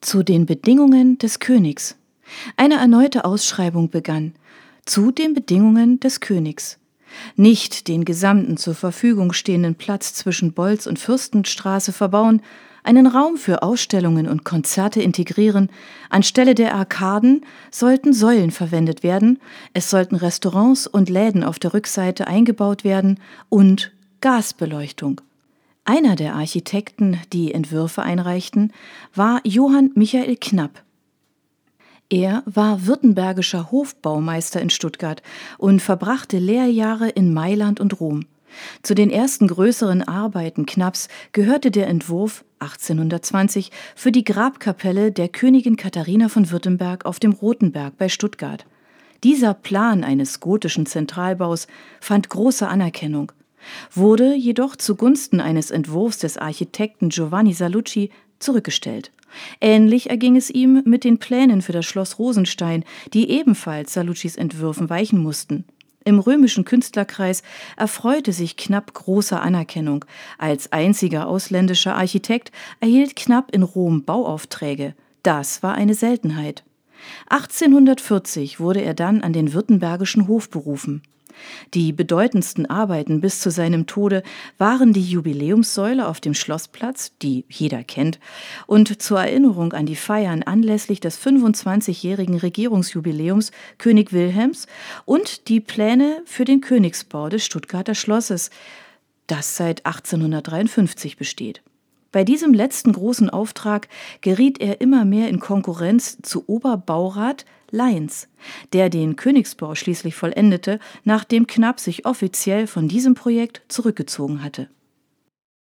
Zu den Bedingungen des Königs. Eine erneute Ausschreibung begann. Zu den Bedingungen des Königs. Nicht den gesamten zur Verfügung stehenden Platz zwischen Bolz und Fürstenstraße verbauen, einen Raum für Ausstellungen und Konzerte integrieren, anstelle der Arkaden sollten Säulen verwendet werden, es sollten Restaurants und Läden auf der Rückseite eingebaut werden und Gasbeleuchtung. Einer der Architekten, die Entwürfe einreichten, war Johann Michael Knapp. Er war württembergischer Hofbaumeister in Stuttgart und verbrachte Lehrjahre in Mailand und Rom. Zu den ersten größeren Arbeiten Knapps gehörte der Entwurf 1820 für die Grabkapelle der Königin Katharina von Württemberg auf dem Rotenberg bei Stuttgart. Dieser Plan eines gotischen Zentralbaus fand große Anerkennung, wurde jedoch zugunsten eines Entwurfs des Architekten Giovanni Salucci zurückgestellt. Ähnlich erging es ihm mit den Plänen für das Schloss Rosenstein, die ebenfalls Saluccis Entwürfen weichen mussten. Im römischen Künstlerkreis erfreute sich Knapp großer Anerkennung. Als einziger ausländischer Architekt erhielt Knapp in Rom Bauaufträge. Das war eine Seltenheit. 1840 wurde er dann an den württembergischen Hof berufen. Die bedeutendsten Arbeiten bis zu seinem Tode waren die Jubiläumssäule auf dem Schlossplatz, die jeder kennt, und zur Erinnerung an die Feiern anlässlich des 25-jährigen Regierungsjubiläums König Wilhelms und die Pläne für den Königsbau des Stuttgarter Schlosses, das seit 1853 besteht. Bei diesem letzten großen Auftrag geriet er immer mehr in Konkurrenz zu Oberbaurat Leins, der den Königsbau schließlich vollendete, nachdem Knapp sich offiziell von diesem Projekt zurückgezogen hatte